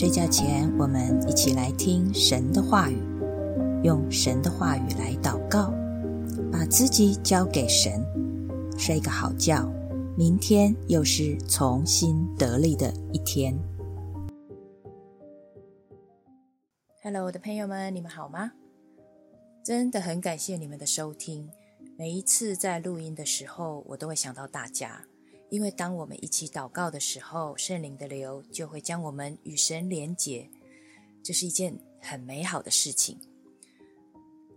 睡觉前，我们一起来听神的话语，用神的话语来祷告，把自己交给神，睡个好觉。明天又是重新得力的一天。Hello，我的朋友们，你们好吗？真的很感谢你们的收听。每一次在录音的时候，我都会想到大家。因为当我们一起祷告的时候，圣灵的流就会将我们与神连结，这是一件很美好的事情。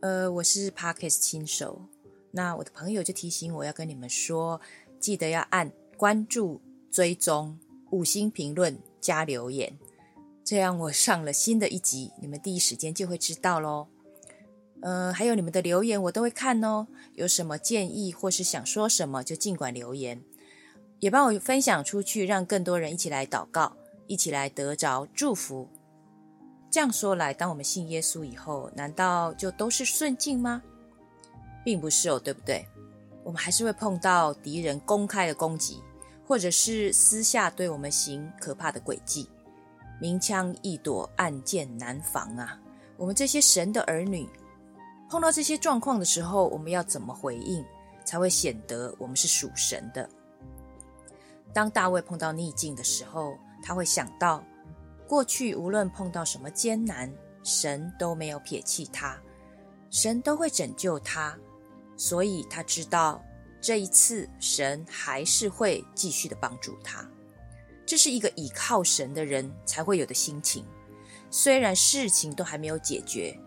呃，我是 Parkes 新手，那我的朋友就提醒我要跟你们说，记得要按关注、追踪、五星评论、加留言，这样我上了新的一集，你们第一时间就会知道喽。呃，还有你们的留言我都会看哦，有什么建议或是想说什么，就尽管留言。也帮我分享出去，让更多人一起来祷告，一起来得着祝福。这样说来，当我们信耶稣以后，难道就都是顺境吗？并不是哦，对不对？我们还是会碰到敌人公开的攻击，或者是私下对我们行可怕的诡计。明枪易躲，暗箭难防啊！我们这些神的儿女，碰到这些状况的时候，我们要怎么回应，才会显得我们是属神的？当大卫碰到逆境的时候，他会想到过去无论碰到什么艰难，神都没有撇弃他，神都会拯救他，所以他知道这一次神还是会继续的帮助他。这是一个倚靠神的人才会有的心情。虽然事情都还没有解决，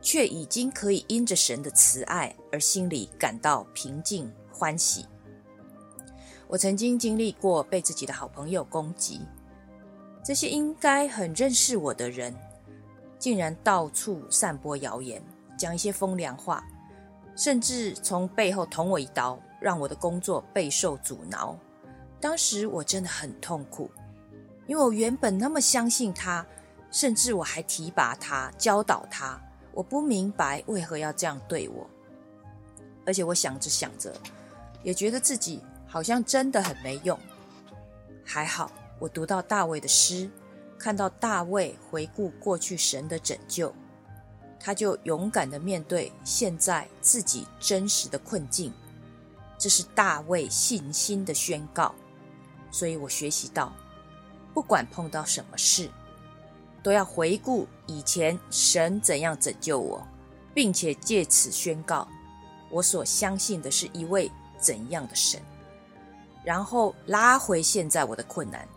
却已经可以因着神的慈爱而心里感到平静欢喜。我曾经经历过被自己的好朋友攻击，这些应该很认识我的人，竟然到处散播谣言，讲一些风凉话，甚至从背后捅我一刀，让我的工作备受阻挠。当时我真的很痛苦，因为我原本那么相信他，甚至我还提拔他、教导他。我不明白为何要这样对我，而且我想着想着，也觉得自己。好像真的很没用。还好，我读到大卫的诗，看到大卫回顾过去神的拯救，他就勇敢的面对现在自己真实的困境。这是大卫信心的宣告。所以我学习到，不管碰到什么事，都要回顾以前神怎样拯救我，并且借此宣告我所相信的是一位怎样的神。然后拉回现在我的困难，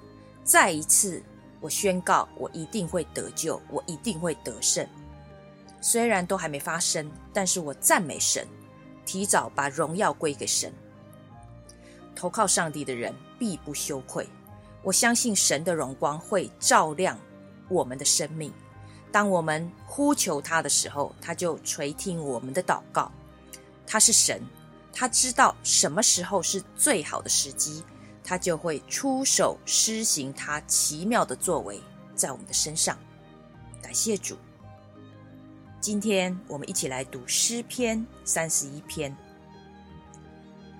再一次我宣告，我一定会得救，我一定会得胜。虽然都还没发生，但是我赞美神，提早把荣耀归给神。投靠上帝的人必不羞愧。我相信神的荣光会照亮我们的生命。当我们呼求他的时候，他就垂听我们的祷告。他是神。他知道什么时候是最好的时机，他就会出手施行他奇妙的作为在我们的身上。感谢主。今天我们一起来读诗篇三十一篇。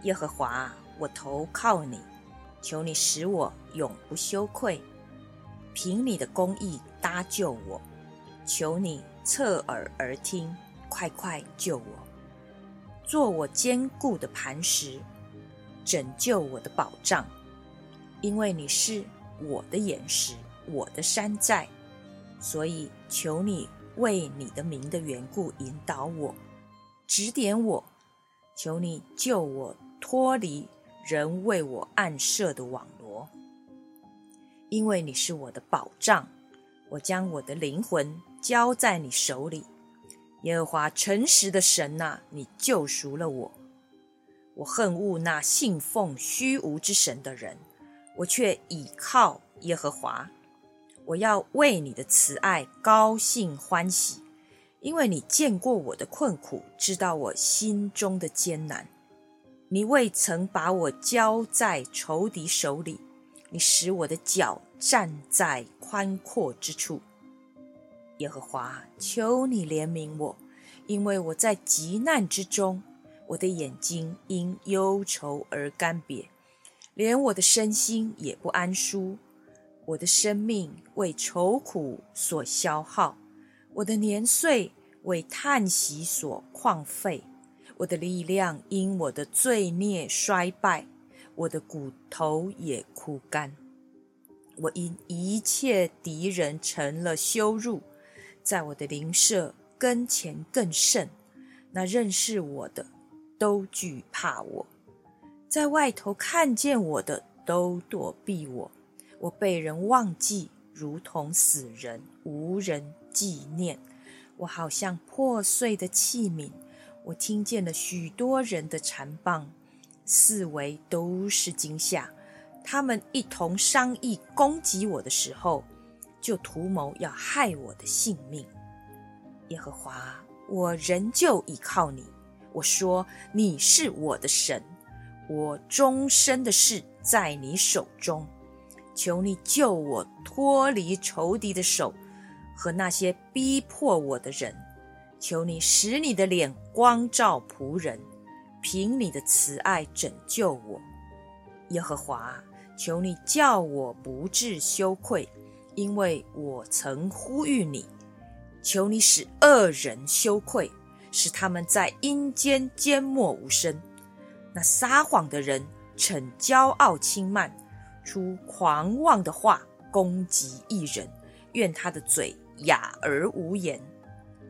耶和华，我投靠你，求你使我永不羞愧，凭你的公义搭救我，求你侧耳而听，快快救我。做我坚固的磐石，拯救我的保障，因为你是我的岩石，我的山寨，所以求你为你的名的缘故引导我，指点我，求你救我脱离人为我暗设的网罗，因为你是我的保障，我将我的灵魂交在你手里。耶和华诚实的神呐，你救赎了我。我恨恶那信奉虚无之神的人，我却倚靠耶和华。我要为你的慈爱高兴欢喜，因为你见过我的困苦，知道我心中的艰难。你未曾把我交在仇敌手里，你使我的脚站在宽阔之处。耶和华，求你怜悯我，因为我在极难之中，我的眼睛因忧愁而干瘪，连我的身心也不安舒。我的生命为愁苦所消耗，我的年岁为叹息所旷废，我的力量因我的罪孽衰败，我的骨头也枯干。我因一切敌人成了羞辱，在我的灵舍跟前更甚。那认识我的都惧怕我，在外头看见我的都躲避我。我被人忘记，如同死人，无人纪念。我好像破碎的器皿。我听见了许多人的残棒，四围都是惊吓。他们一同商议攻击我的时候，就图谋要害我的性命。耶和华，我仍旧倚靠你。我说你是我的神，我终身的事在你手中。求你救我脱离仇敌的手和那些逼迫我的人。求你使你的脸光照仆人，凭你的慈爱拯救我，耶和华。求你叫我不至羞愧，因为我曾呼吁你。求你使恶人羞愧，使他们在阴间缄默无声。那撒谎的人逞骄傲轻慢。出狂妄的话攻击一人，愿他的嘴哑而无言。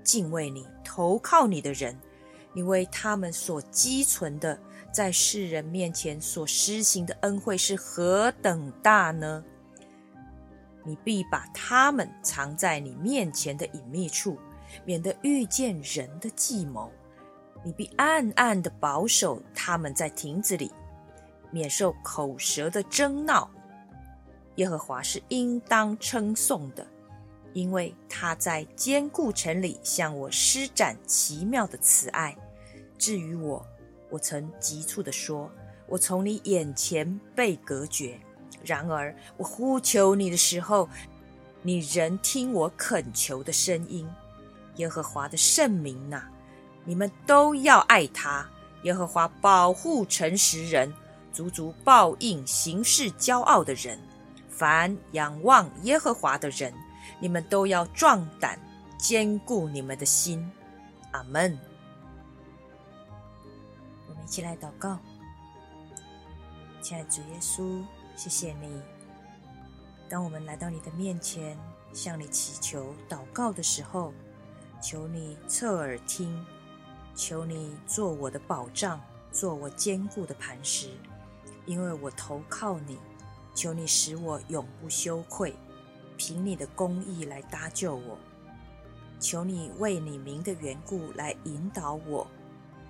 敬畏你、投靠你的人，你为他们所积存的，在世人面前所施行的恩惠是何等大呢？你必把他们藏在你面前的隐秘处，免得遇见人的计谋。你必暗暗的保守他们在亭子里。免受口舌的争闹，耶和华是应当称颂的，因为他在坚固城里向我施展奇妙的慈爱。至于我，我曾急促地说：“我从你眼前被隔绝。”然而我呼求你的时候，你仍听我恳求的声音。耶和华的圣名呐，你们都要爱他。耶和华保护诚实人。足足报应行事骄傲的人，凡仰望耶和华的人，你们都要壮胆，坚固你们的心。阿门。我们一起来祷告，亲爱的主耶稣，谢谢你。当我们来到你的面前，向你祈求祷告的时候，求你侧耳听，求你做我的保障，做我坚固的磐石。因为我投靠你，求你使我永不羞愧，凭你的公义来搭救我。求你为你名的缘故来引导我，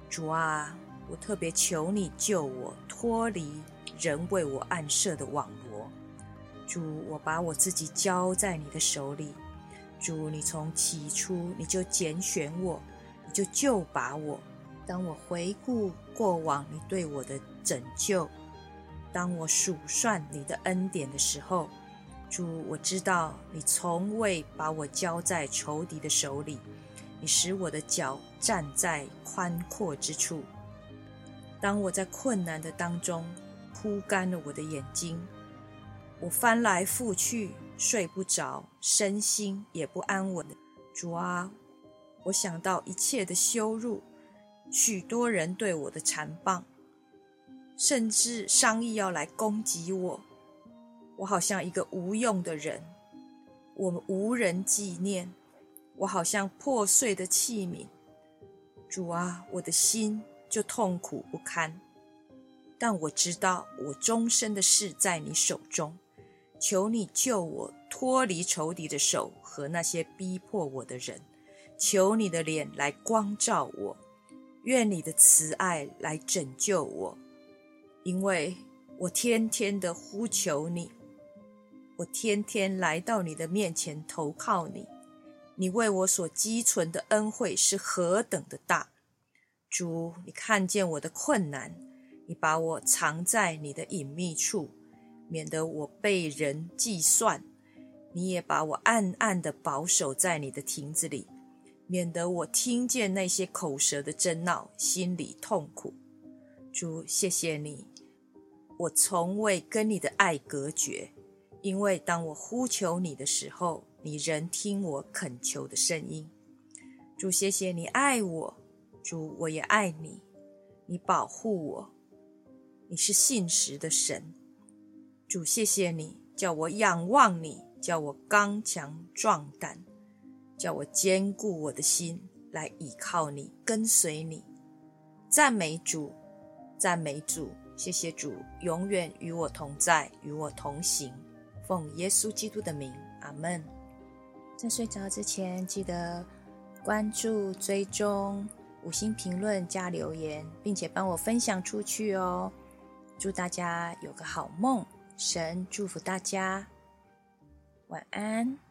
主啊，我特别求你救我脱离人为我暗设的网罗。主，我把我自己交在你的手里。主，你从起初你就拣选我，你就救把我。当我回顾过往你对我的拯救。当我数算你的恩典的时候，主，我知道你从未把我交在仇敌的手里，你使我的脚站在宽阔之处。当我在困难的当中哭干了我的眼睛，我翻来覆去睡不着，身心也不安稳。主啊，我想到一切的羞辱，许多人对我的残谤。甚至商议要来攻击我，我好像一个无用的人，我们无人纪念，我好像破碎的器皿。主啊，我的心就痛苦不堪。但我知道，我终身的事在你手中，求你救我脱离仇敌的手和那些逼迫我的人。求你的脸来光照我，愿你的慈爱来拯救我。因为我天天的呼求你，我天天来到你的面前投靠你，你为我所积存的恩惠是何等的大！主，你看见我的困难，你把我藏在你的隐秘处，免得我被人计算；你也把我暗暗的保守在你的亭子里，免得我听见那些口舌的争闹，心里痛苦。主，谢谢你。我从未跟你的爱隔绝，因为当我呼求你的时候，你仍听我恳求的声音。主，谢谢你爱我，主，我也爱你。你保护我，你是信实的神。主，谢谢你叫我仰望你，叫我刚强壮胆，叫我坚固我的心来倚靠你，跟随你。赞美主，赞美主，谢谢主，永远与我同在，与我同行。奉耶稣基督的名，阿门。在睡着之前，记得关注、追踪、五星评论加留言，并且帮我分享出去哦。祝大家有个好梦，神祝福大家，晚安。